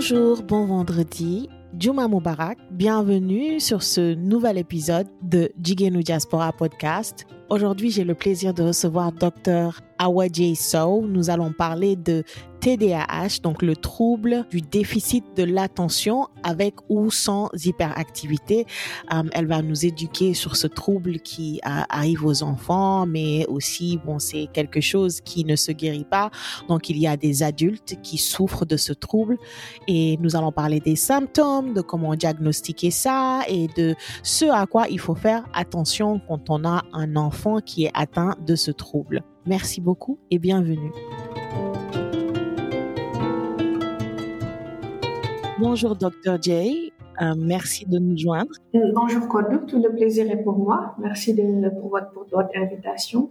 Bonjour, bon vendredi. Juma Mubarak, bienvenue sur ce nouvel épisode de Jigenu Diaspora Podcast. Aujourd'hui, j'ai le plaisir de recevoir Dr. Awadje Sow. Nous allons parler de TDAH, donc le trouble du déficit de l'attention avec ou sans hyperactivité. Euh, elle va nous éduquer sur ce trouble qui euh, arrive aux enfants, mais aussi, bon, c'est quelque chose qui ne se guérit pas. Donc, il y a des adultes qui souffrent de ce trouble et nous allons parler des symptômes, de comment diagnostiquer ça et de ce à quoi il faut faire attention quand on a un enfant qui est atteint de ce trouble. Merci beaucoup et bienvenue. Bonjour, Dr. Jay. Euh, merci de nous joindre. Euh, bonjour, Kodou. Tout le plaisir est pour moi. Merci de, pour, votre, pour votre invitation.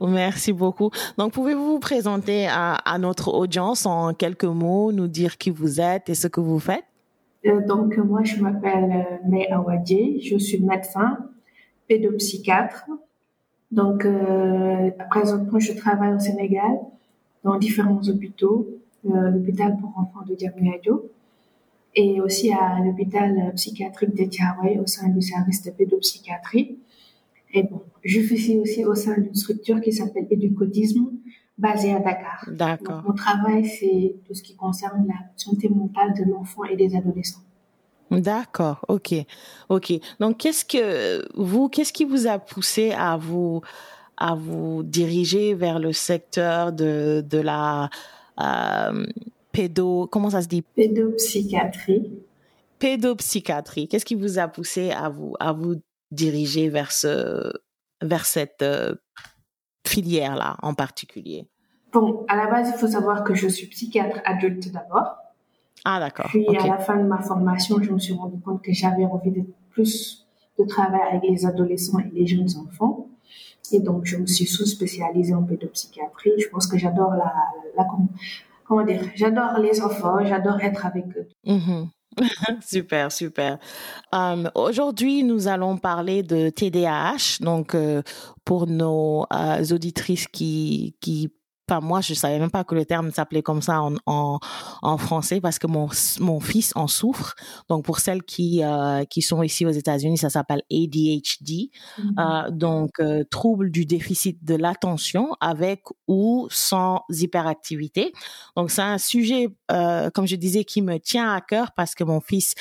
Merci beaucoup. Donc, pouvez-vous vous présenter à, à, notre audience en quelques mots, nous dire qui vous êtes et ce que vous faites? Euh, donc, moi, je m'appelle May Awadje. Je suis médecin, pédopsychiatre. Donc, euh, présentement, je travaille au Sénégal dans différents hôpitaux. Euh, l'hôpital pour enfants de Diamniadio, et aussi à l'hôpital psychiatrique de Tiaroy au sein du service de pédopsychiatrie. Et bon, je suis aussi au sein d'une structure qui s'appelle Éducotisme, basée à Dakar. D'accord. Mon travail, c'est tout ce qui concerne la santé mentale de l'enfant et des adolescents. D'accord, ok, ok. Donc, qu'est-ce que vous, qu'est-ce qui vous a poussé à vous, à vous diriger vers le secteur de, de la euh, pédo, comment ça se dit? Pédopsychiatrie. Pédopsychiatrie. Qu'est-ce qui vous a poussé à vous, à vous diriger vers ce, vers cette euh, filière-là en particulier? Bon, à la base, il faut savoir que je suis psychiatre adulte d'abord. Ah, d'accord. Puis okay. à la fin de ma formation, je me suis rendu compte que j'avais envie de plus de travailler avec les adolescents et les jeunes enfants. Et donc, je me suis sous-spécialisée en pédopsychiatrie. Je pense que j'adore la, la, comment dire, j'adore les enfants, j'adore être avec eux. Mm -hmm. super, super. Um, Aujourd'hui, nous allons parler de TDAH. Donc, euh, pour nos euh, auditrices qui, qui Enfin, moi, je savais même pas que le terme s'appelait comme ça en, en, en, français parce que mon, mon fils en souffre. Donc, pour celles qui, euh, qui sont ici aux États-Unis, ça s'appelle ADHD. Mm -hmm. euh, donc, euh, trouble du déficit de l'attention avec ou sans hyperactivité. Donc, c'est un sujet, comme je disais, qui me tient à cœur parce que mon fils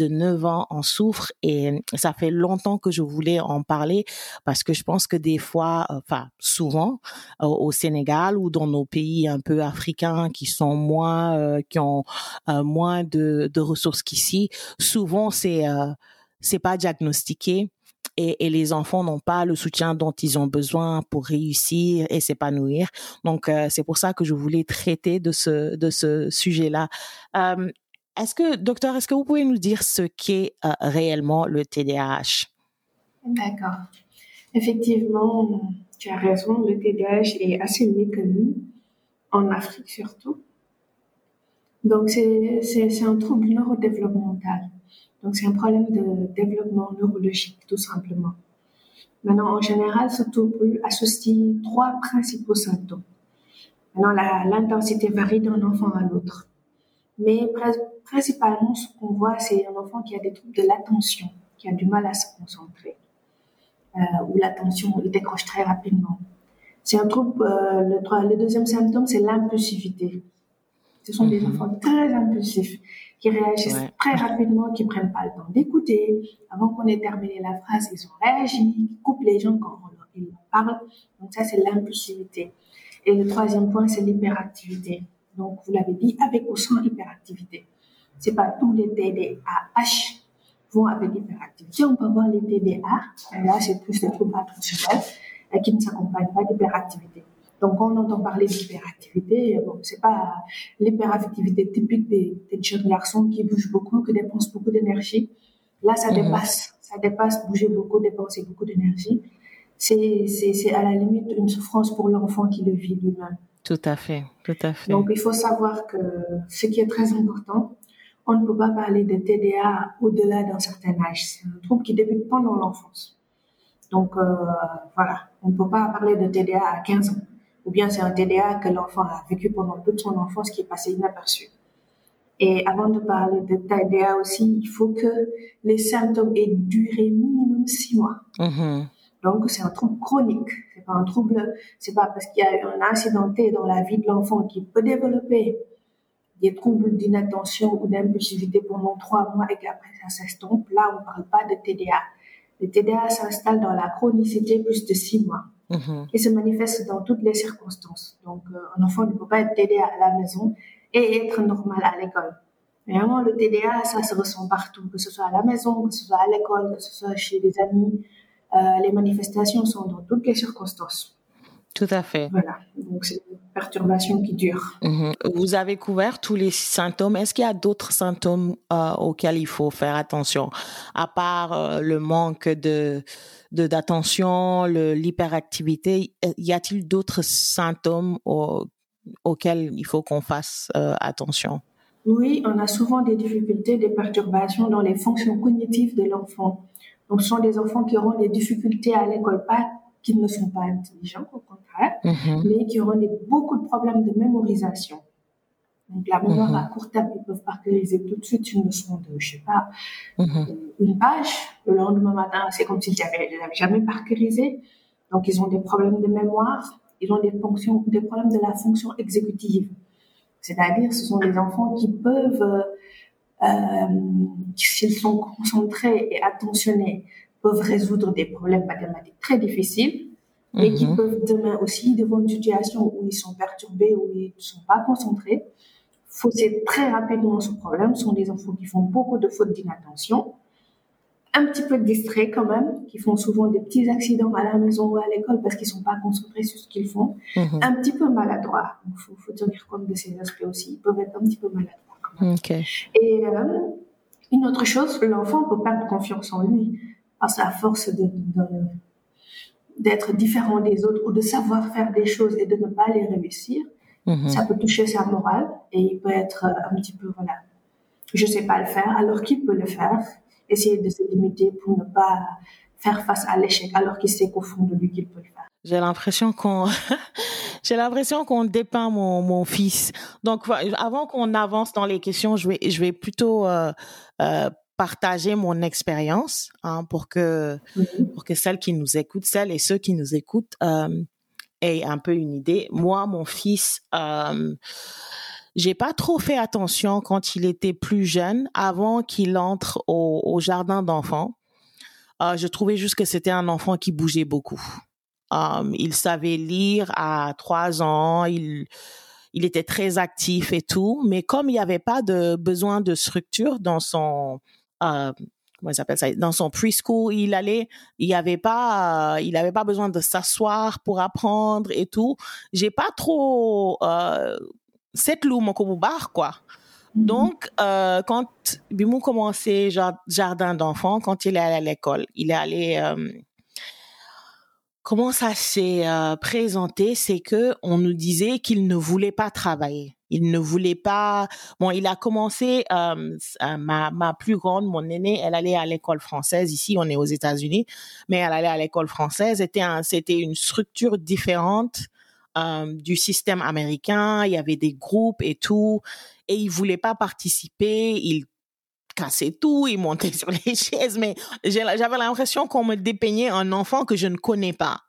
de 9 ans en souffre et ça fait longtemps que je voulais en parler parce que je pense que des fois, enfin, souvent, au Sénégal dans nos pays un peu africains qui sont moins, euh, qui ont euh, moins de, ressources qu'ici, souvent c'est euh, c'est pas diagnostiqué. Et, les enfants n'ont pas le soutien dont ils ont besoin pour réussir et s'épanouir. Donc euh, c'est pour ça que je voulais traiter de ce de ce sujet-là. Est-ce que docteur, est-ce que vous pouvez nous dire ce qu'est réellement le TDAH D'accord. Effectivement, tu as raison, le TDAH est assez méconnu, en Afrique surtout. Donc, c'est un trouble neurodéveloppemental. Donc, c'est un problème de développement neurologique, tout simplement. Maintenant, en général, ce trouble associe trois principaux symptômes. Maintenant, l'intensité varie d'un enfant à l'autre. Mais principalement, ce qu'on voit, c'est un enfant qui a des troubles de l'attention, qui a du mal à se concentrer où l'attention il décroche très rapidement. C'est un trouble. Euh, le, le, deuxième symptôme, c'est l'impulsivité. Ce sont des enfants très impulsifs qui réagissent ouais. très rapidement, qui prennent pas le temps d'écouter. Avant qu'on ait terminé la phrase, ils ont réagi, ils coupent les gens quand on leur, ils leur parlent. Donc ça, c'est l'impulsivité. Et le troisième point, c'est l'hyperactivité. Donc vous l'avez dit, avec ou sans hyperactivité. C'est pas tous les TDAH vont avec l'hyperactivité. On peut avoir les TDA, là c'est plus des troubles attentionnels qui ne s'accompagnent pas d'hyperactivité. Donc quand on entend parler d'hyperactivité, bon, c'est pas l'hyperactivité typique des, des, jeunes garçons qui bougent beaucoup, qui dépensent beaucoup d'énergie. Là, ça -hmm. dépasse, ça dépasse bouger beaucoup, dépenser beaucoup d'énergie. C'est à la limite une souffrance pour l'enfant qui le vit lui-même. Tout à fait, tout à fait. Donc il faut savoir que ce qui est très important, on ne peut pas parler de TDA au-delà d'un certain âge. C'est un trouble qui débute pendant l'enfance. Donc euh, voilà, on ne peut pas parler de TDA à 15 ans. Ou bien c'est un TDA que l'enfant a vécu pendant toute son enfance qui est passé inaperçu. Et avant de parler de TDA aussi, il faut que les symptômes aient duré minimum six mois. Mm-hmm. Donc, c'est un trouble chronique. C'est pas un trouble, c'est pas parce qu'il y a un incidenté dans la vie de l'enfant qui peut développer des troubles d'inattention ou d'impulsivité pendant trois mois et qu'après ça s'estompe. Là, on parle pas de TDA. Le TDA s'installe dans la chronicité plus de six mois. Mm-hmm. Et se manifeste dans toutes les circonstances. Donc, euh, un enfant ne peut pas être TDA à la maison et être normal à l'école. Vraiment, le TDA, ça se ressent partout, que ce soit à la maison, que ce soit à l'école, que ce soit chez des amis, euh, les manifestations sont dans toutes les circonstances. Tout à fait. Voilà, donc c'est une perturbation qui dure. Mhm. Vous avez couvert tous les symptômes. Est-ce qu'il y a d'autres symptômes euh, auxquels il faut faire attention, à part euh, le manque de d'attention, l'hyperactivité Y a-t-il d'autres symptômes auxquels il faut qu'on fasse attention? Oui, on a souvent des difficultés, des perturbations dans les fonctions cognitives de l'enfant. Donc, ce sont des enfants qui auront des difficultés à l'école, pas qui ne sont pas intelligents, au contraire, mhm. mais qui auront des, beaucoup de problèmes de mémorisation. Donc, la mémoire mhm. à court terme, ils peuvent parcuriser tout de suite une leçon de, je sais pas, mhm. une page. Le lendemain matin, c'est comme s'ils n'avaient jamais parcurisé. Donc, ils ont des problèmes de mémoire. Ils ont des fonctions, des problèmes de la fonction exécutive. C'est-à-dire, ce sont des enfants qui peuvent euh, euh, s'ils sont concentrés et attentionnés, peuvent résoudre des problèmes mathématiques très difficiles, mais qui mhm. peuvent demain aussi, devant une situation où ils sont perturbés, où ils ne sont pas concentrés, fausser très rapidement ce problème. Ce sont des enfants qui font beaucoup de fautes d'inattention, un petit peu distraits quand même, qui font souvent des petits accidents à la maison ou à l'école parce qu'ils sont pas concentrés sur ce qu'ils font, mhm. un petit peu maladroits. Il faut, faut tenir compte de ces aspects aussi. Ils peuvent être un petit peu maladroits. Et euh, une autre chose, l'enfant peut perdre confiance en lui parce à force de, d'être différent des autres ou de savoir faire des choses et de ne pas les réussir, mhm. ça peut toucher sa morale et il peut être euh, un petit peu, voilà, je sais pas le faire alors qu'il peut le faire, essayer de se limiter pour ne pas faire face à l'échec alors qu'il sait qu'au fond de lui qu'il peut le faire. J'ai l'impression qu'on j'ai l'impression qu'on dépeint mon, mon fils. Donc avant qu'on avance dans les questions, je vais je vais plutôt euh, euh, partager mon expérience hein, pour que mm-hmm. pour que celles qui nous écoutent, celles et ceux qui nous écoutent euh, aient un peu une idée. Moi, mon fils euh, j'ai pas trop fait attention quand il était plus jeune, avant qu'il entre au, au jardin d'enfants. Euh, je trouvais juste que c'était un enfant qui bougeait beaucoup. Um, il savait lire à trois ans. Il, il était très actif et tout. Mais comme il n'y avait pas de besoin de structure dans son, euh, comment s'appelle ça, dans son preschool, il allait, il avait pas, il avait pas besoin de s'asseoir pour apprendre et tout. J'ai pas trop, euh, cette loup mon bar, quoi. Mm-hmm. Donc, euh, quand Bimou commençait jardin d'enfants, quand il est allé à l'école, il est allé euh, comment ça s'est euh, présenté, c'est que on nous disait qu'il ne voulait pas travailler. Il ne voulait pas. Bon, il a commencé. Euh, ma ma plus grande, mon aînée, elle allait à l'école française. Ici, on est aux États-Unis, mais elle allait à l'école française. C'était un, c'était une structure différente euh, du système américain. Il y avait des groupes et tout, et il voulait pas participer. Il cassait tout, il montait sur les chaises, mais j'avais l'impression qu'on me dépeignait un enfant que je ne connais pas.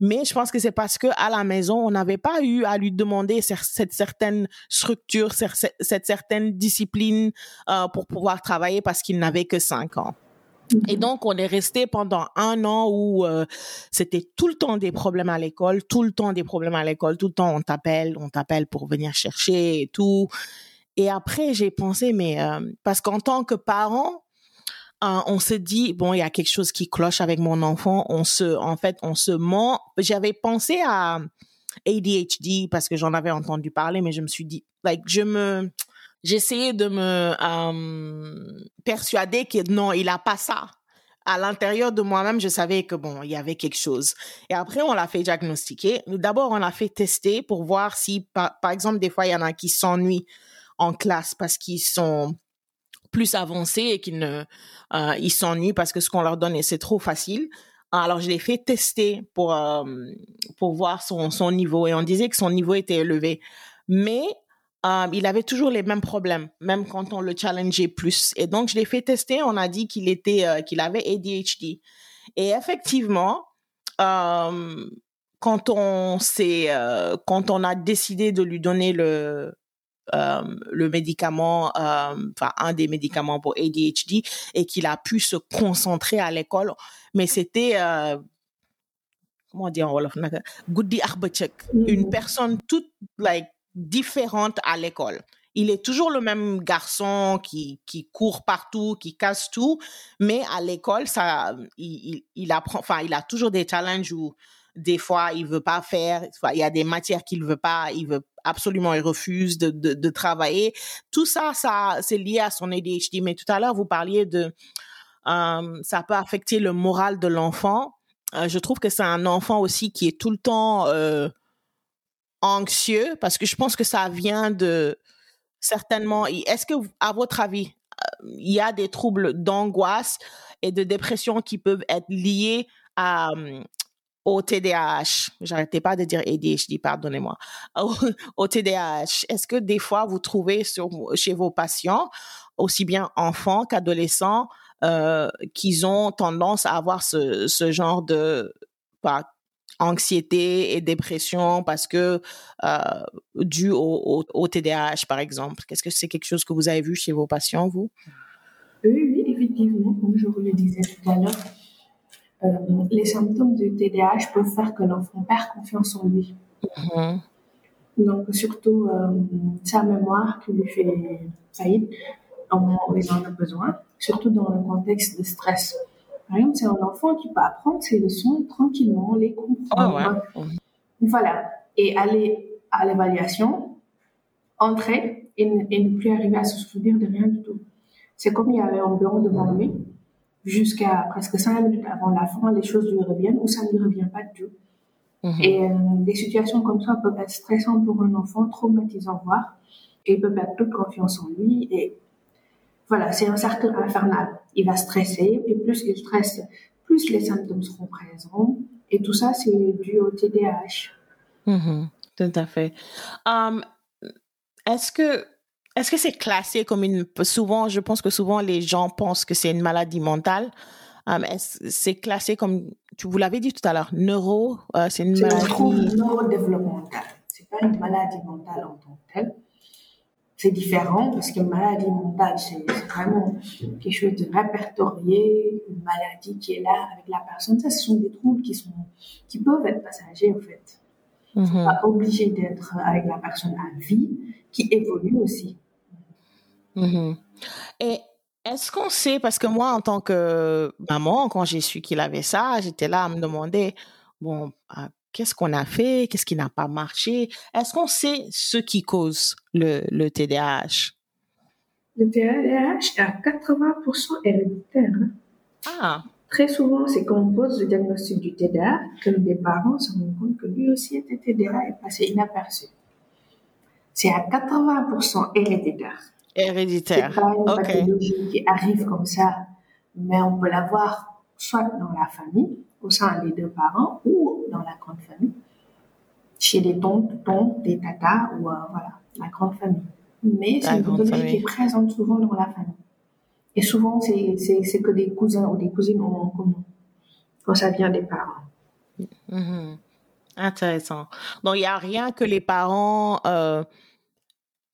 Mais je pense que c'est parce que à la maison, on n'avait pas eu à lui demander cette certaine structure, cette certaine discipline euh, pour pouvoir travailler parce qu'il n'avait que cinq ans. Et mm-hmm. donc, on est resté pendant un an où euh, c'était tout le temps des problèmes à l'école, tout le temps des problèmes à l'école, tout le temps on t'appelle, on t'appelle pour venir chercher et tout. Et après, j'ai pensé, mais euh, parce qu'en tant que parent, on se dit bon, il y a quelque chose qui cloche avec mon enfant. On se, en fait, on se ment. J'avais pensé à ADHD parce que j'en avais entendu parler, mais je me suis dit, like, je me, j'essayais de me euh, persuader que non, il a pas ça. À l'intérieur de moi-même, je savais que bon, il y avait quelque chose. Et après, on l'a fait diagnostiquer. D'abord, on l'a fait tester pour voir si, par, par exemple, des fois, il y en a qui s'ennuient en classe parce qu'ils sont plus avancés et qu'ils ne euh, s'ennuient parce que ce qu'on leur donne c'est trop facile. Alors je l'ai fait tester pour euh, pour voir son son niveau et on disait que son niveau était élevé. Mais euh, il avait toujours les mêmes problèmes, même quand on le challengeait plus. Et donc, je l'ai fait tester. On a dit qu'il était, qu'il avait ADHD. Et effectivement, quand on s'est, quand on a décidé de lui donner le le médicament, enfin un des médicaments pour ADHD, et qu'il a pu se concentrer à l'école, mais c'était comment dire en wolof une mm. personne toute like différente à l'école. Il est toujours le même garçon qui, qui court partout, qui casse tout, mais à l'école, ça, il, il, apprend, enfin, il a toujours des challenges où des fois il veut pas faire, il y a des matières qu'il veut pas, il veut absolument, il refuse de, de, travailler. Tout ça, ça, c'est lié à son ADHD. Mais tout à l'heure, vous parliez de, euh, ça peut affecter le moral de l'enfant. Euh, je trouve que c'est un enfant aussi qui est tout le temps euh, anxieux parce que je pense que ça vient de certainement. Est-ce que, à votre avis, il y a des troubles d'angoisse et de dépression qui peuvent être liés à, au TDAH. J'arrêtais pas de dire ADHD, pardonnez-moi. Au, TDAH. Est-ce que des fois vous trouvez chez vos patients, aussi bien enfants qu'adolescents, euh, qu'ils ont tendance à avoir ce, genre de pas anxiété et dépression parce que euh, dû au, au, TDAH par exemple? Qu'est-ce que c'est quelque chose que vous avez vu chez vos patients vous? Oui, oui, effectivement, comme je vous le disais tout à l'heure, euh, les symptômes du TDAH peuvent faire que l'enfant perd confiance en lui. Mm-hmm. Donc surtout euh, sa mémoire qui lui fait faillite au moment où il en a besoin, surtout dans le contexte de stress. Par exemple, c'est un enfant qui peut apprendre ses leçons tranquillement, les comprendre. Oh, Voilà. Et aller à l'évaluation, entrer et ne, plus arriver à se souvenir de rien du tout. C'est comme il y avait un blanc devant lui, jusqu'à presque cinq minutes avant la fin, les choses lui reviennent ou ça ne lui revient pas du tout. Mhm. Et euh, des situations comme ça peuvent être stressantes pour un enfant, traumatisantes voire, et il peut perdre toute confiance en lui et voilà, c'est un cercle infernal. Il va stresser, et plus il stresse, plus les symptômes seront présents. Et tout ça, c'est dû au TDAH. Mm-hmm. tout à fait. Um, est-ce que est-ce que c'est classé comme une souvent je pense que souvent les gens pensent que c'est une maladie mentale um, c'est classé comme tu vous l'avez dit tout à l'heure neuro euh, c'est une maladie c'est neurodéveloppemental c'est pas une maladie mentale en tant que telle c'est différent parce qu'une maladie mentale, c'est vraiment quelque chose de répertorié, une maladie qui est là avec la personne. Ça, ce sont des troubles qui sont, qui peuvent être passagers, en fait. Mm Pas obligé d'être avec la personne à vie, qui évolue aussi. Mm-hmm. Et est-ce qu'on sait, parce que moi, en tant que maman, quand j'ai su qu'il avait ça, j'étais là à me demander, bon, qu'est-ce qu'on a fait, qu'est-ce qui n'a pas marché? Est-ce qu'on sait ce qui cause le, le TDAH? Le TDAH est à 80% héréditaire. Hein. Ah. Très souvent, c'est quand on pose le diagnostic du TDA que les parents se rendent compte que lui aussi était TDA et passé inaperçu. C'est à 80% héréditaire. Héréditaire. C'est pas une pathologie qui arrive comme ça, mais on peut l'avoir soit dans la famille, au sein des deux parents, ou dans la grande famille, chez les tontes, tontes, des tatas ou euh, voilà, la grande famille. Mais c'est une pathologie qui est présente souvent dans la famille. Et souvent, c'est que des cousins ou des cousines ont en commun quand ça vient des parents. Mm-hmm. Intéressant. Donc, il n'y a rien que les parents, euh,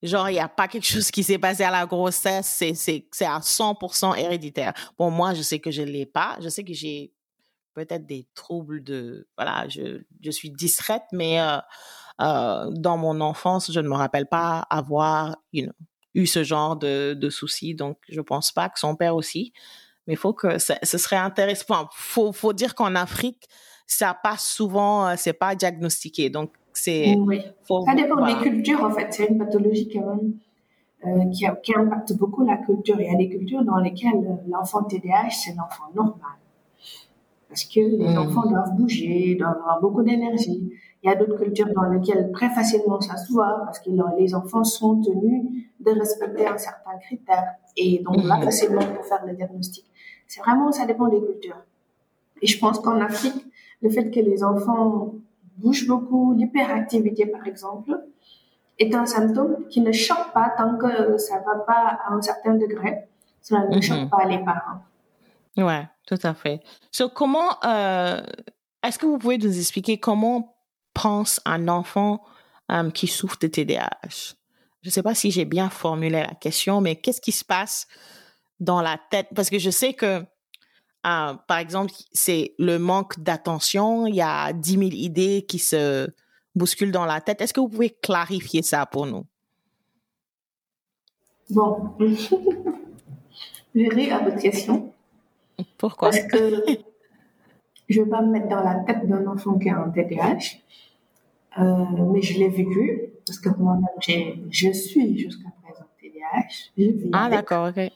genre, il n'y a pas quelque chose qui s'est passé à la grossesse, c'est à 100% héréditaire. Bon, moi, je sais que je ne l'ai pas. Je sais que j'ai peut-être des troubles de voilà je, je suis distraite mais euh, euh, dans mon enfance je ne me rappelle pas avoir you eu ce genre de, de soucis donc je pense pas que son père aussi mais faut que ce serait intéressant faut faut dire qu'en Afrique ça passe souvent euh, c'est pas diagnostiqué donc c'est oui. ça dépend des cultures en fait c'est une pathologie quand même euh, qui, qui impacte beaucoup la culture il y a des cultures dans lesquelles l'enfant TDAH c'est l'enfant normal parce que les hmm. enfants doivent bouger, doivent avoir beaucoup d'énergie. Il y a d'autres cultures dans lesquelles très facilement ça se voit parce que les enfants sont tenus de respecter un certain critère et donc là hmm. facilement pour faire le diagnostic. C'est vraiment, ça dépend des cultures. Et je pense qu'en Afrique, le fait que les enfants bougent beaucoup, l'hyperactivité par exemple, est un symptôme qui ne choque pas tant que ça va pas à un certain degré. Ça ne choque mhm. pas les parents. Ouais, tout à fait. So, comment, euh, est-ce que vous pouvez nous expliquer comment pense un enfant euh, qui souffre de TDAH? Je ne sais pas si j'ai bien formulé la question, mais qu'est-ce qui se passe dans la tête? Parce que je sais que, euh, par exemple, c'est le manque d'attention. Il y a 10 000 idées qui se bousculent dans la tête. Est-ce que vous pouvez clarifier ça pour nous? Bon, je ris à votre question. Pourquoi? Parce que je ne vais pas me mettre dans la tête d'un enfant qui a un TDAH, euh, mais je l'ai vécu, parce que moi-même, je suis jusqu'à présent TDAH. ah, d'accord, ok.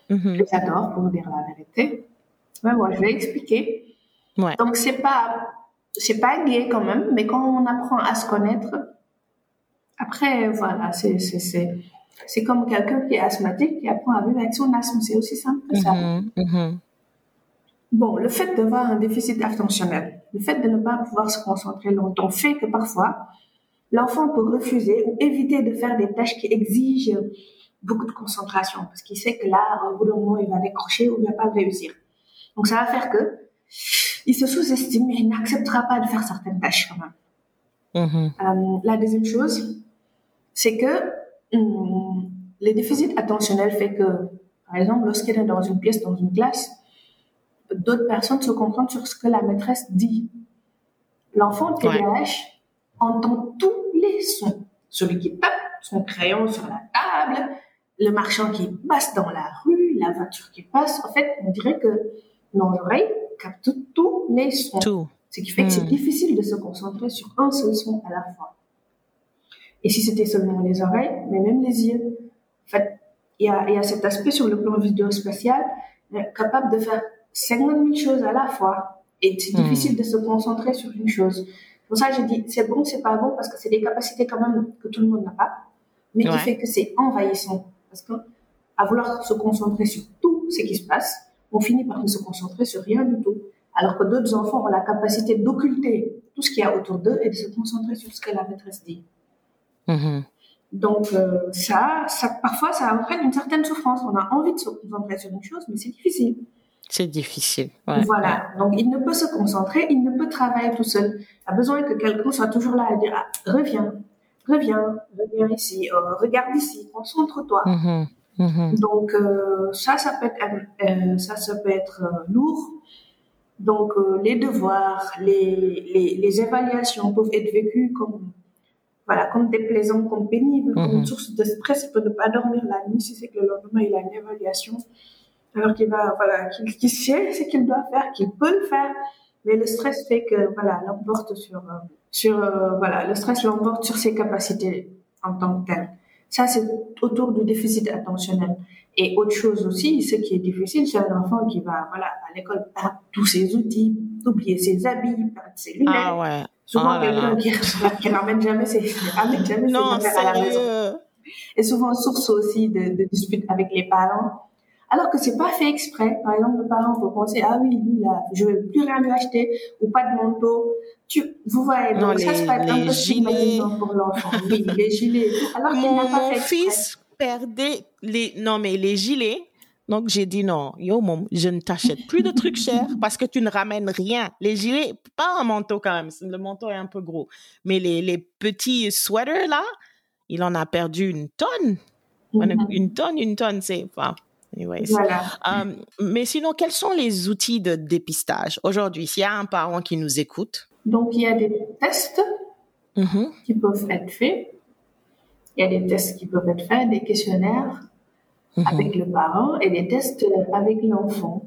J'adore, pour dire la vérité. Mais moi, je vais expliquer. Ouais. Donc, c'est pas, c'est pas gay quand même, mais quand on apprend à se connaître, après, voilà, c'est, c'est, c'est, c'est comme quelqu'un qui est asthmatique qui apprend à vivre avec son asthme. C'est aussi simple que ça. Mhm, mhm. Bon, le fait d'avoir un déficit attentionnel, le fait de ne pas pouvoir se concentrer longtemps fait que parfois, l'enfant peut refuser ou éviter de faire des tâches qui exigent beaucoup de concentration parce qu'il sait que là, au bout d'un moment, il va décrocher ou il va pas réussir. Donc, ça va faire que il se sous-estime et il n'acceptera pas de faire certaines tâches quand même. Mm-hmm. Euh, la deuxième chose, c'est que hum, le déficit attentionnel fait que, par exemple, lorsqu'il est dans une pièce, dans une classe, d'autres personnes se concentrent sur ce que la maîtresse dit. L'enfant TDAH entend tous les sons. Celui qui tape son crayon sur la table, le marchand qui passe dans la rue, la voiture qui passe. En fait, on dirait que nos oreilles captent tous les sons. Tout. Ce qui fait que c'est hmm. difficile de se concentrer sur un seul son à la fois. Et si c'était seulement les oreilles, mais même les yeux. En fait, il y a, y a cet aspect sur le plan vidéo-spatial, capable de faire 50 000 choses à la fois. Et c'est hmm. difficile de se concentrer sur une chose. Pour ça, je dis, c'est bon, c'est pas bon, parce que c'est des capacités quand même que tout le monde n'a pas, mais qui fait que c'est envahissant. Parce que, à vouloir se concentrer sur tout ce qui se passe, on finit par ne se concentrer sur rien du tout. Alors que d'autres enfants ont la capacité d'occulter tout ce qu'il y a autour d'eux et de se concentrer sur ce que la maîtresse dit. Mm-hmm. Donc euh, ça, ça, parfois, ça entraîne une certaine souffrance. On a envie de se concentrer sur une chose, mais c'est difficile. C'est difficile. Voilà. Donc, il ne peut se concentrer, il ne peut travailler tout seul. Il a besoin que quelqu'un soit toujours là à dire ah, reviens, reviens, reviens ici, euh, regarde ici, concentre-toi. Mm-hmm. Mm-hmm. Donc, euh, ça, ça peut être, euh, ça, ça peut être lourd. Donc, les devoirs, les, les, les, évaluations peuvent être vécues comme, voilà, comme déplaisants, comme pénibles, comme une mm-hmm. source de stress. Il peut ne pas dormir la nuit si c'est que le lendemain, il a une évaluation alors qu'il va, voilà, qu'il sait ce qu'il doit faire, qu'il peut le faire, mais le stress fait que, voilà, l'emporte sur, euh, sur, euh, voilà, le stress l'emporte sur ses capacités en tant que tel. Ça, c'est autour du déficit attentionnel. Et autre chose aussi, ce qui est difficile, c'est un enfant qui va, voilà, à l'école perdre tous ses outils, oublier ses habits, perdre ses lunettes. Ah ouais. Souvent, oh quelqu'un qui, qui n'emmène jamais ses, ramène jamais non, ses à la maison. Et souvent, source aussi de, de disputes avec les parents alors que c'est pas fait exprès. Par exemple, le parent peut penser, ah oui, lui, là, je vais plus rien lui acheter, ou pas de manteau. Tu, vous voyez, donc non, ça, c'est pas un peu pour l'enfant. Oui, les gilets. Alors qu'il n'a pas fait exprès. fils perdait les, non, mais les gilets, donc, j'ai dit non, yo, mon, je ne t'achète plus de trucs chers parce que tu ne ramènes rien. Les gilets, pas un manteau quand même, le manteau est un peu gros. Mais les, les petits sweaters là, il en a perdu une tonne. Une tonne, une tonne, c'est, enfin, Um, mais sinon, quels sont les outils de dépistage? Aujourd'hui S'il y a un parent qui nous écoute. Donc, il y a des tests mm-hmm. qui peuvent être faits. Il y a des tests qui peuvent être faits, des questionnaires mm-hmm. avec le parent et des tests avec l'enfant.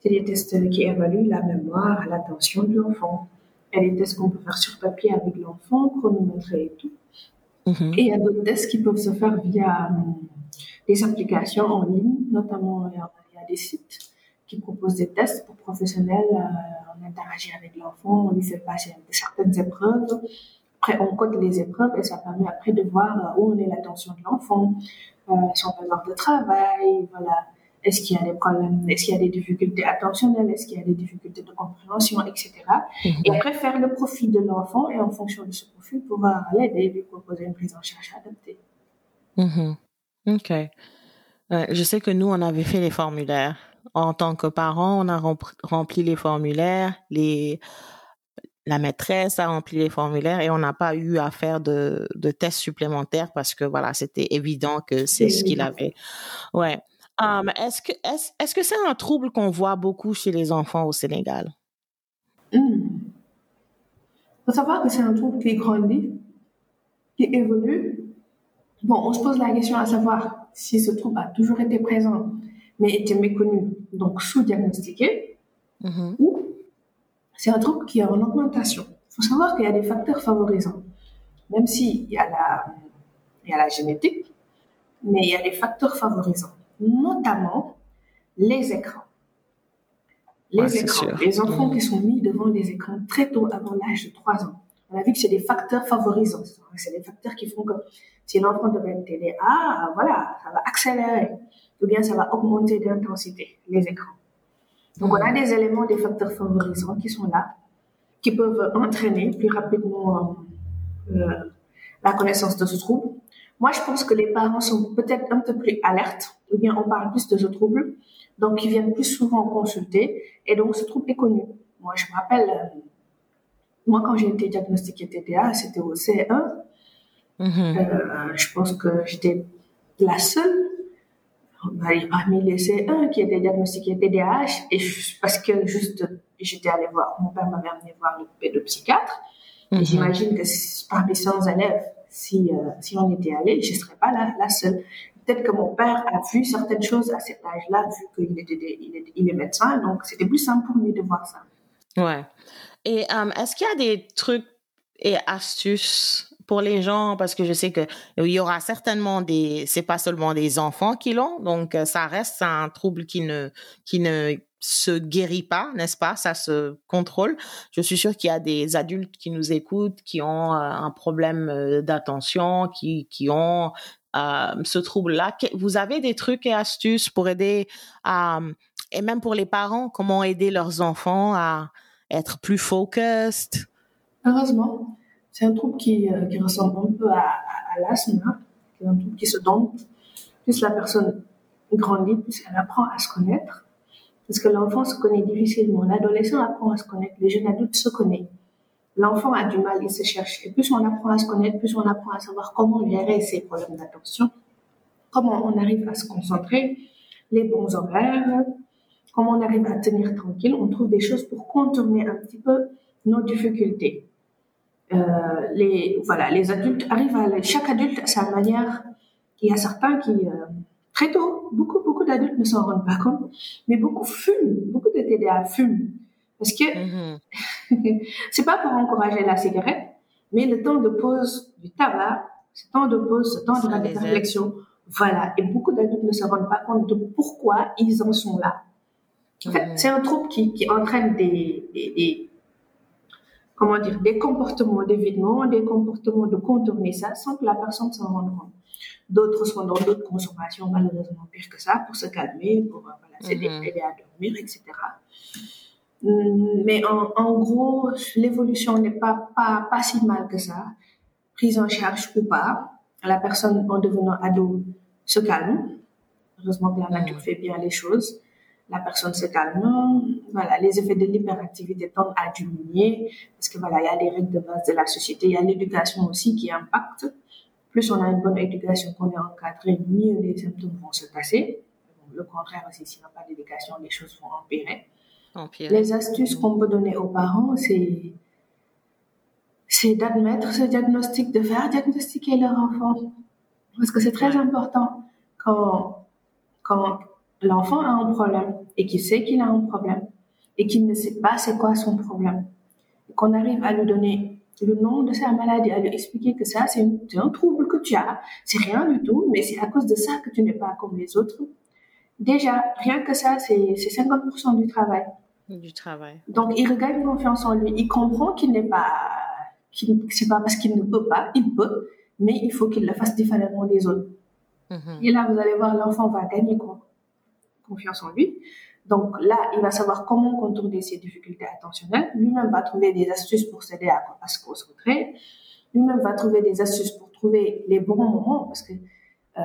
C'est des tests qui évaluent la mémoire, l'attention de l'enfant. Il y a des tests qu'on peut faire sur papier avec l'enfant, chronométrés et tout. Mm-hmm. Et il y a d'autres tests qui peuvent se faire via des applications en ligne, notamment il y a des sites qui proposent des tests pour professionnels. Euh, on interagit avec l'enfant, on lui fait passer certaines épreuves. Après, on code les épreuves et ça permet après de voir euh, où on est l'attention de l'enfant, euh, son mémoire de travail, voilà. est-ce qu'il y a des problèmes, est-ce qu'il y a des difficultés attentionnelles, est-ce qu'il y a des difficultés de compréhension, etc. Et mhm. après, faire le profil de l'enfant et en fonction de ce profil, pouvoir l'aider et lui proposer une prise en charge adaptée. Mhm. OK. je sais que nous, on avait fait les formulaires. En tant que parents, on a rempli les formulaires, les, la maîtresse a rempli les formulaires et on n'a pas eu à faire de, de tests supplémentaires parce que voilà, c'était évident que c'est ce qu'il avait. Ouais. Um, est-ce que est-ce, est-ce que c'est un trouble qu'on voit beaucoup chez les enfants au Sénégal? Il hmm. faut savoir que c'est un trouble qui grandit, qui évolue. Bon, on se pose la question à savoir si ce trouble a toujours été présent, mais était méconnu, donc sous-diagnostiqué, mm-hmm. ou c'est un trouble qui est en augmentation. Il faut savoir qu'il y a des facteurs favorisants. Même s'il y, a la, il y a la génétique, mais il y a des facteurs favorisants, notamment les écrans. Les écrans, les enfants qui sont mis devant les écrans très tôt, avant l'âge de 3 ans. On a vu que c'est des facteurs favorisants. C'est des facteurs qui font que si l'enfant devient TDA, voilà, ça va accélérer. Ou bien ça va augmenter d'intensité, les écrans. Donc, on a des éléments, des facteurs favorisants qui sont là, qui peuvent entraîner plus rapidement euh, euh, la connaissance de ce trouble. Moi, je pense que les parents sont peut-être un peu plus alertes, ou bien on parle plus de ce trouble, donc ils viennent plus souvent consulter, et donc ce trouble est connu. Moi, je me rappelle, euh, moi, quand j'ai été diagnostiquée TDA, c'était au C1. Mm-hmm. je pense que j'étais la seule parmi les C1 qui étaient diagnostiqués TDAH, et parce que juste, j'étais allée voir, mon père m'avait amené voir le pédopsychiatre, et mhm. j'imagine que parmi 100 élèves, si, euh, si on était allé, je ne serais pas la, la seule. Peut-être que mon père a vu certaines choses à cet âge-là, vu qu'il était, il est, il est médecin, donc c'était plus simple pour lui de voir ça. Ouais. Et euh, est-ce qu'il y a des trucs et astuces pour les gens? Parce que je sais que il y aura certainement des c'est pas seulement des enfants qui l'ont donc euh, ça reste un trouble qui ne qui ne se guérit pas, n'est-ce pas? Ça se contrôle. Je suis sûre qu'il y a des adultes qui nous écoutent, qui ont euh, un problème euh, d'attention, qui, qui ont ce trouble-là. Vous avez des trucs et astuces pour aider à, et même pour les parents, comment aider leurs enfants à être plus focused Heureusement, c'est un trouble qui, euh, ressemble un peu à, à, l'asthme, hein. c'est un trouble qui se donne. Plus la personne grandit, plus elle apprend à se connaître. Parce que l'enfant se connaît difficilement. L'adolescent apprend à se connaître. Le jeune adulte se connaît. L'enfant a du mal, il se cherche. Et plus on apprend à se connaître, plus on apprend à savoir comment gérer ses problèmes d'attention, comment on arrive à se concentrer, les bons horaires, comment on arrive à tenir tranquille. On trouve des choses pour contourner un petit peu nos difficultés. Euh, les, voilà, les adultes arrivent à, chaque adulte à sa manière. Il y a certains qui, euh, très tôt, beaucoup, beaucoup d'adultes ne s'en rendent pas compte, mais beaucoup fument, beaucoup de TDA fument. Parce que mm-hmm. c'est pas pour encourager la cigarette, mais le temps de pause du tabac, ce temps de pause, ce temps de réflexion, voilà. Et beaucoup d'adultes ne se rendent pas compte de pourquoi ils en sont là. En fait, c'est un trouble qui, qui entraîne des, des, comment dire, des comportements d'évitement, des comportements de contourner ça sans que la personne s'en rende compte. D'autres sont dans d'autres consommations malheureusement pire que ça pour se calmer, pour euh, voilà, s'aider mm à dormir, etc. Hum, mais en, en gros, l'évolution n'est pas, pas, pas si mal que ça. Prise en charge ou pas, la personne en devenant ado se calme. Heureusement que la nature mm. fait bien les choses la personne se calme. Voilà, les effets de l'hyperactivité tendent à diminuer parce que voilà, il y a des règles de base de la société. Il y a l'éducation aussi qui impacte. Plus on a une bonne éducation, qu'on est encadré, mieux les symptômes vont se passer. Le contraire aussi, s'il n'y a pas d'éducation, les choses vont empirer. Les astuces qu'on peut donner aux parents, c'est c'est d'admettre ce diagnostic, de faire diagnostiquer leur enfant. Parce que c'est très important quand, quand l'enfant a un problème et qu'il sait qu'il a un problème et qu'il ne sait pas c'est quoi son problème. Qu'on arrive à lui donner le nom de sa maladie, à lui expliquer que ça, c'est un trouble que tu as, c'est rien du tout, mais c'est à cause de ça que tu n'es pas comme les autres. Déjà, rien que ça, c'est 50% du travail. Du travail. Donc, il regagne confiance en lui. Il comprend qu'il n'est pas, qu'il, c'est pas parce qu'il ne peut pas, il peut, mais il faut qu'il le fasse différemment des autres. Mm-hmm. Et là, vous allez voir, l'enfant va gagner quoi confiance en lui. Donc là, il va savoir comment contourner ses difficultés attentionnelles. Lui-même va trouver des astuces pour s'aider à, à se concentrer. Lui-même va trouver des astuces pour trouver les bons moments parce que euh,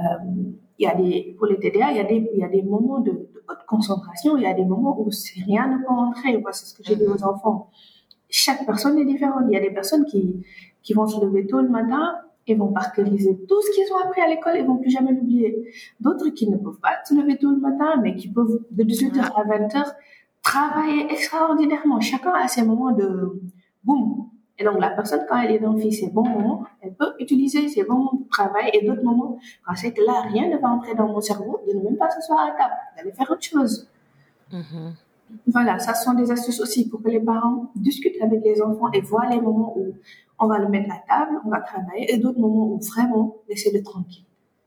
il y a des, pour les TDA, il y a des, il y a des moments de, de haute concentration, il y a des moments où rien ne peut entrer. C'est ce que j'ai dit aux enfants. Chaque personne est différente. Il y a des personnes qui, qui vont se lever tôt le matin et vont parceriser tout ce qu'ils ont appris à l'école et vont plus jamais l'oublier. D'autres qui ne peuvent pas se lever tôt le matin, mais qui peuvent de 18h à 20h travailler extraordinairement. Chacun a ses moments de boum. Et donc, la personne, quand elle identifie ses bons moments, elle peut utiliser ses bons moments de travail et d'autres moments quand c'est que là, rien ne va entrer dans mon cerveau, de ne même pas s'asseoir à table, d'aller faire autre chose. Mm-hmm. Voilà, ça sont des astuces aussi pour que les parents discutent avec les enfants et voient les moments où on va le mettre à table, on va travailler, et d'autres moments où vraiment laisser-le tranquille.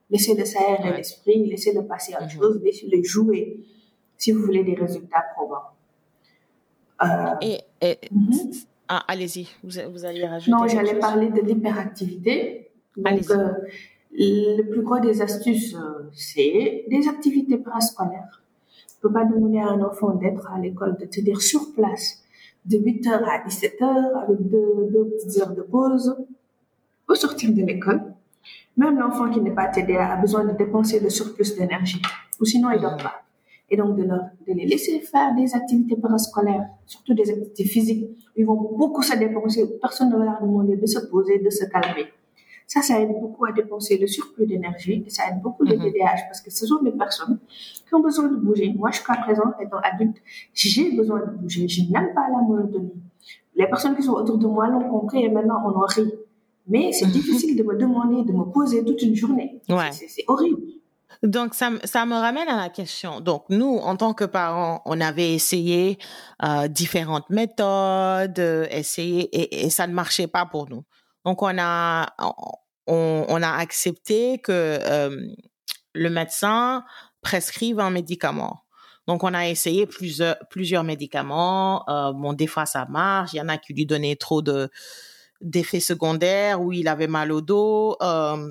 Laissez-le s'aérer l'esprit, laissez-le passer à autre mm-hmm. chose, laissez-le jouer si vous voulez des résultats probants. Euh, et, mm-hmm. Ah, allez-y, vous, vous allez rajouter. Non, j'allais parler de l'hyperactivité. Donc, euh, le plus gros des astuces, euh, c'est des activités parascolaires. On ne peut pas demander à un enfant d'être à l'école, de tenir sur place de 8h à 17h avec deux, petites heures de pause au sortir de l'école. Même l'enfant qui n'est pas TDA a besoin de dépenser le surplus d'énergie, ou sinon il dort pas et donc de, leur, de les laisser faire des activités parascolaires, surtout des activités physiques. Ils vont beaucoup se dépenser, personne ne va leur demander de se poser, de se calmer. Ça, ça aide beaucoup à dépenser le surplus d'énergie et ça aide beaucoup les TDAH mhm. parce que ce sont des personnes qui ont besoin de bouger. Moi, jusqu'à présent, étant adulte, j'ai besoin de bouger. Je n'aime pas la monotonie. Les personnes qui sont autour de moi l'ont compris et maintenant on en rit. Mais c'est mhm. difficile de me demander de me poser toute une journée. Ouais. C'est horrible. Donc, ça, ça me ramène à la question. Donc, nous, en tant que parents, on avait essayé euh, différentes méthodes, euh, essayé, et, et, ça ne marchait pas pour nous. Donc, on a, on, on a accepté que euh, le médecin prescrive un médicament. Donc, on a essayé plusieurs, plusieurs médicaments. Euh, bon, des fois, ça marche. Il y en a qui lui donnaient trop de d'effets secondaires, où il avait mal au dos. Euh,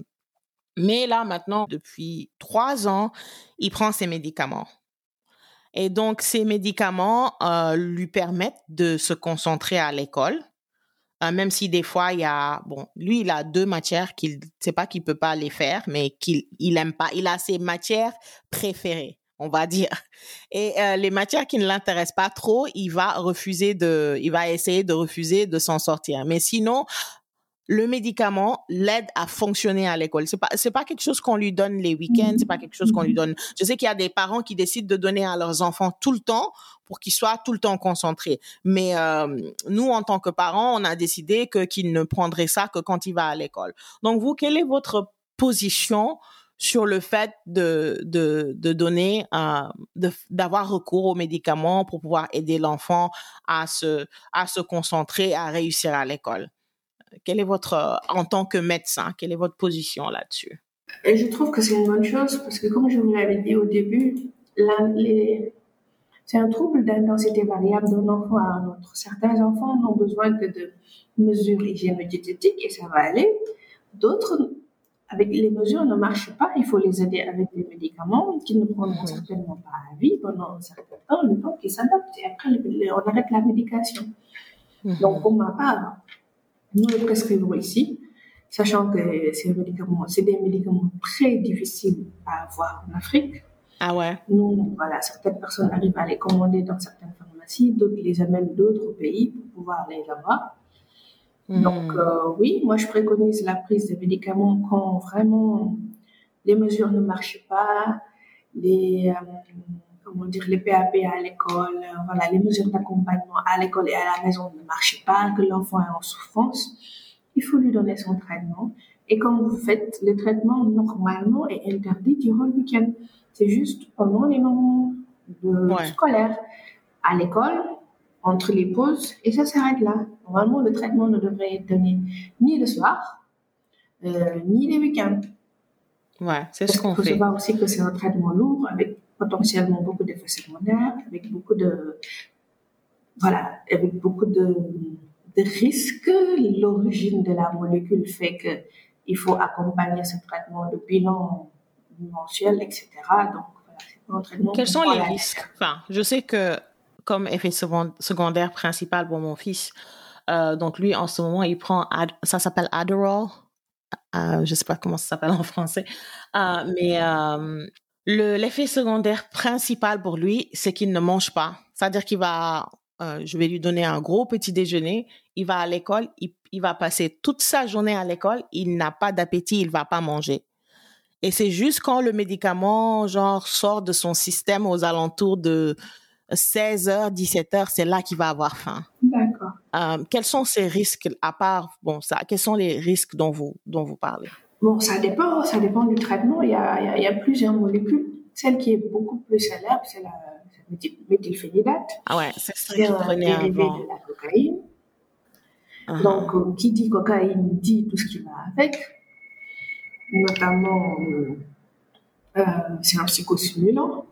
mais là, maintenant, depuis trois ans, il prend ses médicaments. Et donc, ces médicaments euh, lui permettent de se concentrer à l'école, euh, même si des fois, il y a, bon, lui, il a deux matières qu'il, c'est pas qu'il peut pas les faire, mais qu'il il aime pas. Il a ses matières préférées, on va dire. Et euh, les matières qui ne l'intéressent pas trop, il va refuser de, il va essayer de refuser de s'en sortir. Mais sinon, le médicament l'aide à fonctionner à l'école. C'est pas c'est pas quelque chose qu'on lui donne les week-ends, c'est pas quelque chose qu'on lui donne. Je sais qu'il y a des parents qui décident de donner à leurs enfants tout le temps pour qu'ils soient tout le temps concentrés. Mais euh, nous, en tant que parents, on a décidé que qu'il ne prendrait ça que quand il va à l'école. Donc vous, quelle est votre position sur le fait de de, de donner euh, d'avoir recours aux médicaments pour pouvoir aider l'enfant à se à se concentrer, à réussir à l'école? Quelle est votre, euh, en tant que médecin, quelle est votre position là-dessus? Et je trouve que c'est une bonne chose parce que comme je vous l'avais dit au début, c'est un trouble d'intensité variable d'un enfant à un autre. Certains enfants n'ont besoin que de mesures hygiéno-diététiques et ça va aller. D'autres, avec les mesures ne marchent pas, il faut les aider avec des médicaments qui ne prendront mhm. certainement pas à vie pendant un certain temps, le temps qu'ils s'adaptent. Et après, on arrête la médication. Mhm. Donc, pour ma part, nous le prescrivons ici, sachant que ces médicaments, c'est des médicaments très difficiles à avoir en Afrique. Ah ouais. Nous, voilà, certaines personnes arrivent à les commander dans certaines pharmacies, d'autres les amènent d'autres pays pour pouvoir les avoir. Hmm. Donc euh, oui, moi je préconise la prise de médicaments quand vraiment les mesures ne marchent pas, les euh, comment dire, les PAP à l'école, euh, voilà, les mesures d'accompagnement à l'école et à la maison ne marchent pas, que l'enfant est en souffrance, il faut lui donner son traitement. Et quand vous faites le traitement, normalement, est interdit durant le week-end. C'est juste pendant les moments de scolaires. À l'école, entre les pauses, et ça s'arrête là. Normalement, le traitement ne devrait être donné ni le soir, euh, ni les week-ends. Ouais, c'est ce qu'on fait. Il faut savoir aussi que c'est un traitement lourd avec potentiellement beaucoup d'effets secondaires, avec beaucoup de, voilà, avec beaucoup de, de risques. L'origine de la molécule fait que il faut accompagner ce traitement de bilan mensuel, etc. Donc, voilà, c'est Quels sont les risques? Enfin, je sais que comme effet secondaire principal pour mon fils, euh, donc lui en ce moment il prend ça s'appelle Adderall. Euh, je sais pas comment ça s'appelle en français, euh, mais le l'effet secondaire principal pour lui, c'est qu'il ne mange pas. C'est-à-dire qu'il va, euh, je vais lui donner un gros petit déjeuner, il va à l'école, il, il va passer toute sa journée à l'école, il n'a pas d'appétit, il va pas manger. Et c'est juste quand le médicament, genre, sort de son système aux alentours de 16h, 17h, c'est là qu'il va avoir faim. D'accord. Euh, quels sont ces risques, à part, bon, ça, quels sont les risques dont vous, dont vous parlez? Bon, ça dépend, ça dépend du traitement. Il y a, il y a, il y a plusieurs molécules. Celle qui est beaucoup plus célèbre, c'est la méthylphénidate. Ah ouais, c'est qu'il un dérivé de la cocaïne. Ah. Donc, euh, qui dit cocaïne dit tout ce qui va avec, notamment, euh, euh, c'est un psychostimulant,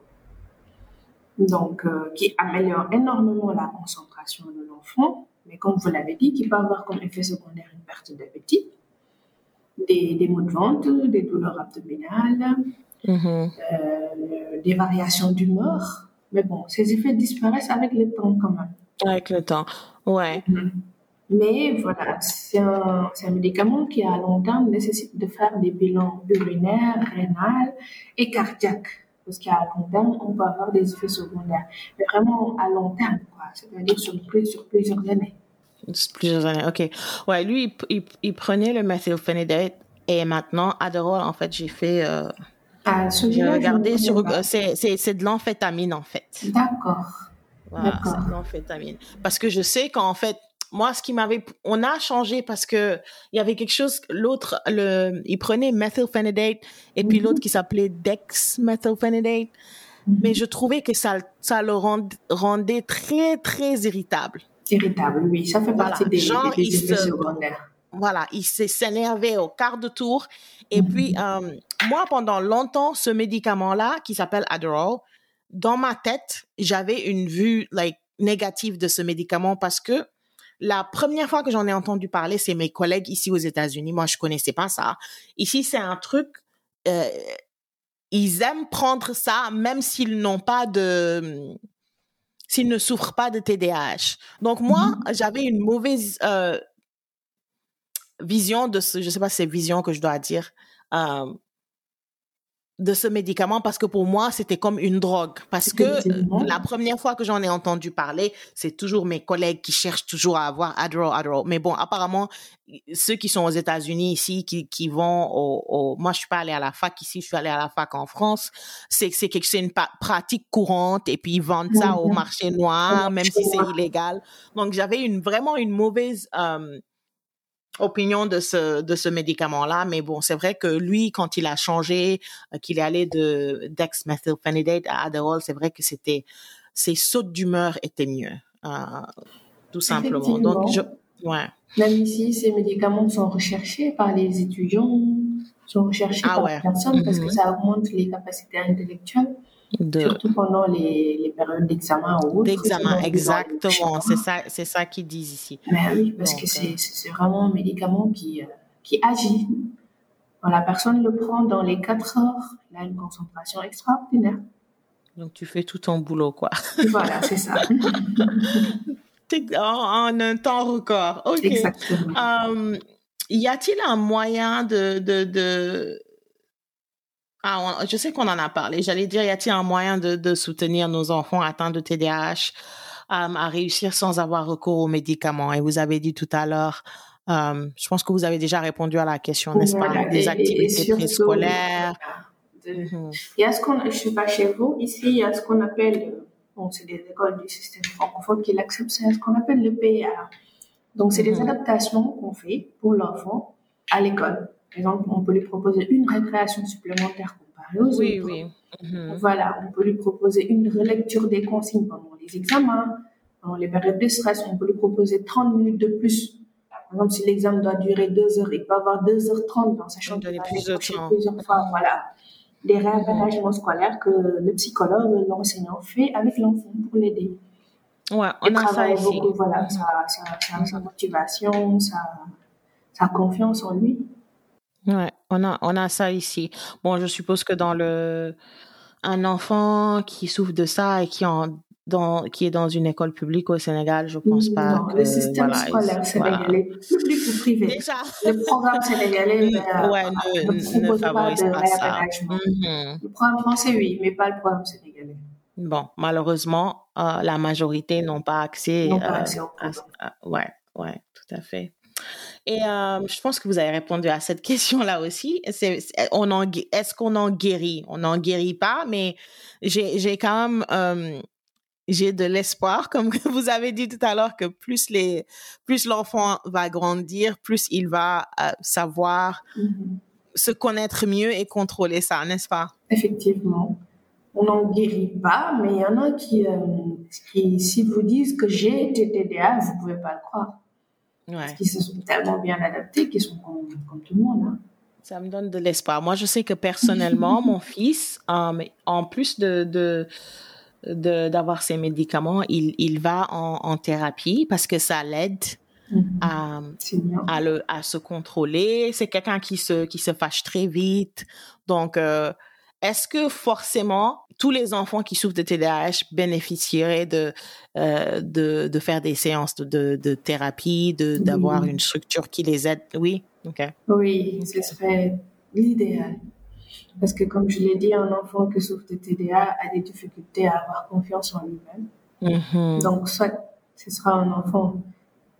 donc qui améliore énormément la concentration de l'enfant, mais comme vous l'avez dit, qui peut avoir comme effet secondaire une perte d'appétit, des, des maux de ventre, des douleurs abdominales, Mhm. euh, des variations d'humeur. Mais bon, ces effets disparaissent avec le temps quand même. Avec le temps. Ouais. Mais voilà, c'est un, un médicament qui à long terme nécessite de faire des bilans urinaires, rénales et cardiaques. Parce qu'à long terme, on peut avoir des effets secondaires. Mais vraiment à long terme, quoi. C'est-à-dire sur, sur plusieurs années. Plusieurs années. OK. Ouais, lui, il, il, il prenait le methylphenidate et maintenant, Adderall, en fait, j'ai fait, euh, Ah, j'ai regardé sur, c'est, de l'amphétamine, en fait. D'accord. Voilà, c'est de l'amphétamine. Parce que je sais qu'en fait, moi, ce qui m'avait, on a changé parce que il y avait quelque chose, l'autre, le, il prenait methylphenidate et puis Mhm. l'autre qui s'appelait dexmethylphenidate. Mais je trouvais que ça, ça le rend- rendait très, très irritable. Irritable, oui. Ça fait Voilà. partie des, Genre, des il effets se- secondaires. Voilà, il s'est s'énervait au quart de tour. Et puis, euh, moi, pendant longtemps, ce médicament-là, qui s'appelle Adderall, dans ma tête, j'avais une vue like, négative de ce médicament parce que la première fois que j'en ai entendu parler, c'est mes collègues ici aux États-Unis. Moi, je connaissais pas ça. Ici, c'est un truc, euh, ils aiment prendre ça, même s'ils n'ont pas de, s'ils ne souffrent pas de TDAH. Donc, moi, j'avais une mauvaise, euh, vision de ce, je sais pas si c'est vision que je dois dire, euh, de ce médicament parce que pour moi, c'était comme une drogue. Parce que la première fois que j'en ai entendu parler, c'est toujours mes collègues qui cherchent toujours à avoir Adderall, Adderall. Mais bon, apparemment, ceux qui sont aux États-Unis ici, qui, qui vont au, au, moi, je suis pas allée à la fac ici, je suis allée à la fac en France. C'est, c'est une pratique courante et puis ils vendent ça au Mhm. marché noir, Au même si c'est illégal. Donc, j'avais une, vraiment une mauvaise, euh, opinion de ce de ce médicament là mais bon c'est vrai que lui quand il a changé euh, qu'il est allé de dexmethylphenidate à Adderall c'est vrai que c'était ses sautes d'humeur étaient mieux euh, tout simplement donc je ouais Même ici, ces médicaments sont recherchés par les étudiants, sont recherchés Ah par ouais. les personnes parce que Mhm. ça augmente les capacités intellectuelles, de surtout pendant les, les périodes d'examen ou d'examen exactement c'est ça c'est ça qu'ils disent ici Mais oui, parce Donc, que euh, c'est vraiment un médicament qui, euh, qui agit. Quand la personne le prend dans les 4 heures, il a une concentration extraordinaire. donc tu fais tout ton boulot quoi Voilà, c'est ça. En un temps record ok Exactement. Euh, y a-t-il un moyen de, de, de... Ah, on- je sais qu'on en a parlé. J'allais dire, y a-t-il un moyen de, de soutenir nos enfants atteints de TDAH euh, à réussir sans avoir recours aux médicaments? Et vous avez dit tout à l'heure, euh, je pense que vous avez déjà répondu à la question, n'est-ce Voilà, pas? Des et activités préscolaires. de- Mhm. Il y a ce qu'on, je suis pas chez vous, ici, il y a ce qu'on appelle, euh, bon, c'est des écoles du système francophone qui l'acceptent, c'est ce qu'on appelle le PA. Donc, c'est des Mhm. adaptations qu'on fait pour l'enfant à l'école. Par exemple, on peut lui proposer une récréation supplémentaire comparée aux Oui, autres. oui. Mhm. Voilà, on peut lui proposer une relecture des consignes pendant les examens, pendant les périodes de stress, on peut lui proposer 30 minutes de plus. Par exemple, si l'examen doit durer 2 heures, il peut avoir 2h30 dans sachant Donner qu'il va plus de décrocher temps. plusieurs fois. Voilà, des réaménagements scolaires que le psychologue, l'enseignant fait avec l'enfant pour l'aider. Ouais, Et on a ça ici. beaucoup, voilà, sa, sa, sa, sa motivation, sa, sa confiance en lui. Ouais, on a, on a ça ici. Bon, je suppose que dans le, un enfant qui souffre de ça et qui en dans, qui est dans une école publique au Sénégal, je pense pas non, le système scolaire sénégalais, public ou privé, Déjà. le programme sénégalais euh, ouais, ne, ne, ne favorise pas, pas ça. Mm-hmm. Le programme français, oui, mais pas le programme sénégalais. Bon, malheureusement, euh, la majorité n'ont pas accès, pas euh, accès au programme. À, ouais, ouais, tout à fait. Et euh, je pense que vous avez répondu à cette question-là aussi. C'est, on en, est-ce qu'on en guérit? On n'en guérit pas, mais j'ai, quand même euh, j'ai de l'espoir, comme vous avez dit tout à l'heure, que plus les, plus l'enfant va grandir, plus il va euh, savoir mm-hmm. se connaître mieux et contrôler ça, n'est-ce pas? Effectivement. On n'en guérit pas, mais il y en a qui, qui s'ils vous disent que j'ai été TDA, vous pouvez pas le croire. Ouais. Parce qu'ils se sont tellement bien adaptés qu'ils sont comme, comme, tout le monde. Hein. Ça me donne de l'espoir. Moi, je sais que personnellement, mon fils, euh, en plus de, de d'avoir ces médicaments, il, il va en, en, thérapie parce que ça l'aide mm-hmm. à, à, le, à se contrôler. C'est quelqu'un qui se, qui se fâche très vite. Donc, euh, est-ce que forcément tous les enfants qui souffrent de TDAH bénéficieraient de, euh, de, de, faire des séances de, de, thérapie, de, d'avoir une structure qui les aide? Oui, ok. Oui, ce serait l'idéal. Parce que comme je l'ai dit, un enfant qui souffre de TDA a des difficultés à avoir confiance en lui-même. Mm-hmm. Donc, soit ce sera un enfant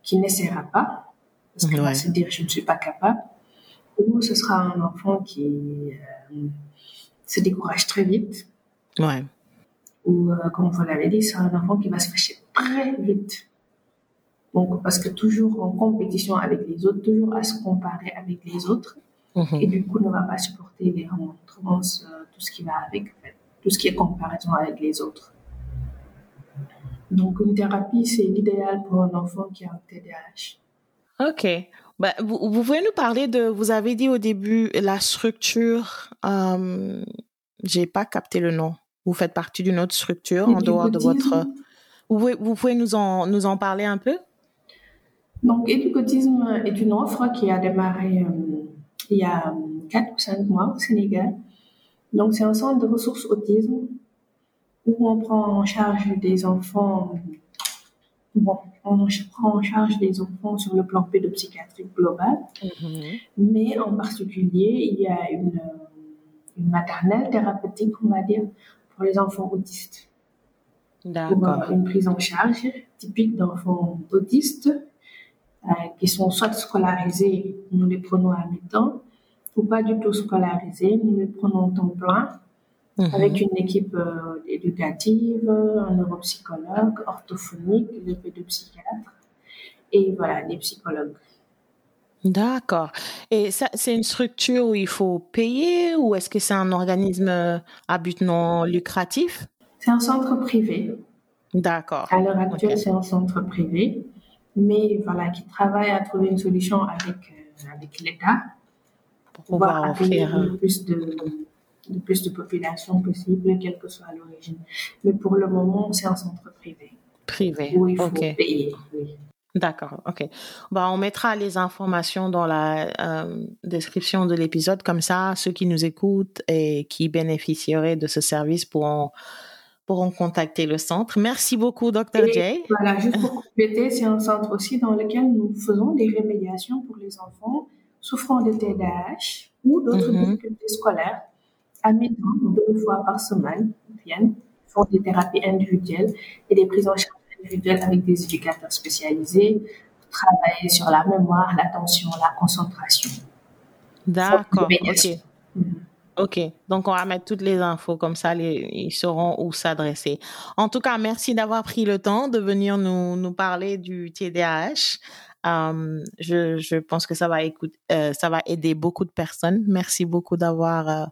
qui n'essaiera pas, parce qu'il va se dire je ne suis pas capable, ou ce sera un enfant qui euh, se décourage très vite. Ouais. Ou, euh, comme vous l'avez dit, c'est un enfant qui va se fâcher très vite. Donc, parce que toujours en compétition avec les autres, toujours à se comparer avec les autres. Et du coup, ne va pas supporter les remontrances, euh, tout ce qui va avec, tout ce qui est comparaison avec les autres. Donc, une thérapie, c'est l'idéal pour un enfant qui a un TDAH. OK. Bah, vous, vous, pouvez nous parler de, vous avez dit au début, la structure, euh, j'ai pas capté le nom. Vous faites partie d'une autre structure en dehors de votre... Vous pouvez, vous pouvez nous, en, nous en parler un peu? Donc, Éducotisme est une offre qui a démarré euh, il y a 4 ou 5 mois au Sénégal. Donc, c'est un centre de ressources autisme où on prend en charge des enfants, bon, on prend en charge des enfants sur le plan pédopsychiatrique global, mm-hmm. mais en particulier, il y a une, une, maternelle thérapeutique, on va dire, pour les enfants autistes. D'accord. Une prise en charge typique d'enfants autistes euh, qui sont soit scolarisés, nous les prenons à mi-temps, ou pas du tout scolarisés, nous les prenons en temps plein, mhm. avec une équipe euh, éducative, un neuropsychologue, orthophonique, des pédopsychiatres, et voilà, des psychologues. D'accord. Et ça, c'est une structure où il faut payer ou est-ce que c'est un organisme à but non lucratif? C'est un centre privé. D'accord. À l'heure actuelle, c'est un centre privé mais voilà, qui travaille à trouver une solution avec, euh, avec l'État pour pouvoir accueillir le plus de, de, plus de population possible, quelle que soit l'origine. Mais pour le moment, c'est un centre privé. Privé. Où il faut payer. Oui. D'accord, ok. Bah, on mettra les informations dans la euh, description de l'épisode, comme ça, ceux qui nous écoutent et qui bénéficieraient de ce service pourront pourront contacter le centre. Merci beaucoup, Dr. J. Voilà, juste pour compléter, c'est un centre aussi dans lequel nous faisons des rémédiations pour les enfants souffrant de TDAH ou d'autres mhm. difficultés scolaires à mi-temps, deux fois par semaine. Viennent, font des thérapies individuelles et des prises en charge individuelles avec des éducateurs spécialisés pour travailler sur la mémoire, l'attention, la concentration. D'accord, ok. Mhm. OK. Donc, on va mettre toutes les infos comme ça, les, ils sauront où s'adresser. En tout cas, merci d'avoir pris le temps de venir nous, nous parler du TDAH. Um, je, je pense que ça va, écouter, euh, ça va aider beaucoup de personnes. Merci beaucoup d'avoir euh,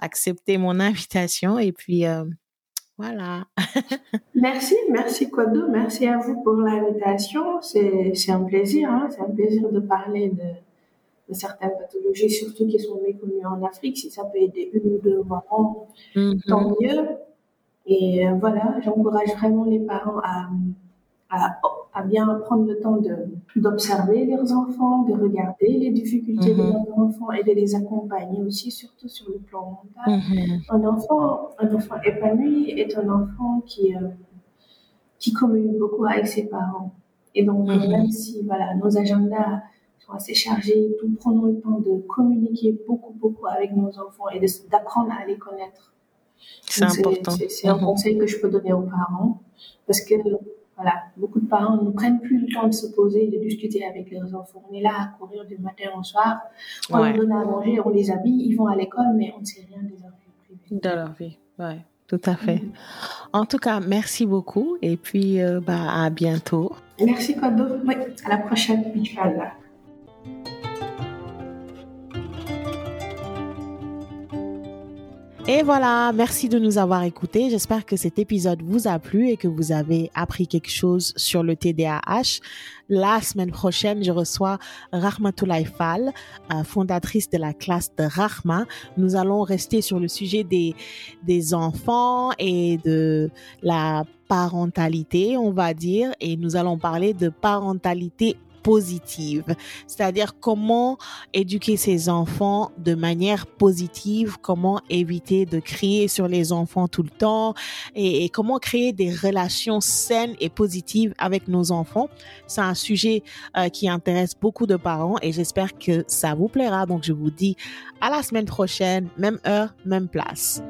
accepté mon invitation. Et puis, euh, voilà. merci, merci Kodo. Merci à vous pour l'invitation. C'est un plaisir. Hein? C'est un plaisir de parler de certaines pathologies, surtout qui sont méconnues en Afrique. Si ça peut aider une ou deux mamans, mm-hmm. tant mieux. Et euh, voilà, j'encourage vraiment les parents à, à, bien prendre le temps de d'observer leurs enfants, de regarder les difficultés de mhm. leurs enfants et de les accompagner aussi, surtout sur le plan mental. Mhm. Un enfant, un enfant épanoui est un enfant qui euh, qui communique beaucoup avec ses parents. Et donc, mhm. même si voilà, nos agendas sont assez chargés, nous prenons le temps de communiquer beaucoup, beaucoup avec nos enfants et d'apprendre à les connaître. C'est important. C'est un conseil que je peux donner aux parents parce que voilà, beaucoup de parents ne prennent plus le temps de se poser et de discuter avec leurs enfants. On est là à courir du matin au soir. On leur donne à manger, on les habille, ils vont à l'école, mais on ne sait rien de leur vie privée. De leur vie, ouais. Tout à fait. En tout cas, merci beaucoup et puis euh, bah, à bientôt. Merci Kodo. Oui, à la prochaine, Inch'Allah. Et voilà, merci de nous avoir écoutés. J'espère que cet épisode vous a plu et que vous avez appris quelque chose sur le TDAH. La semaine prochaine, je reçois Rahmatoulaye Fall, euh, fondatrice de la classe de Rahma. Nous allons rester sur le sujet des, des enfants et de la parentalité, on va dire, et nous allons parler de parentalité positive, c'est-à-dire comment éduquer ses enfants de manière positive, comment éviter de crier sur les enfants tout le temps et, comment créer des relations saines et positives avec nos enfants. C'est un sujet euh, qui intéresse beaucoup de parents et j'espère que ça vous plaira. Donc je vous dis à la semaine prochaine, même heure, même place.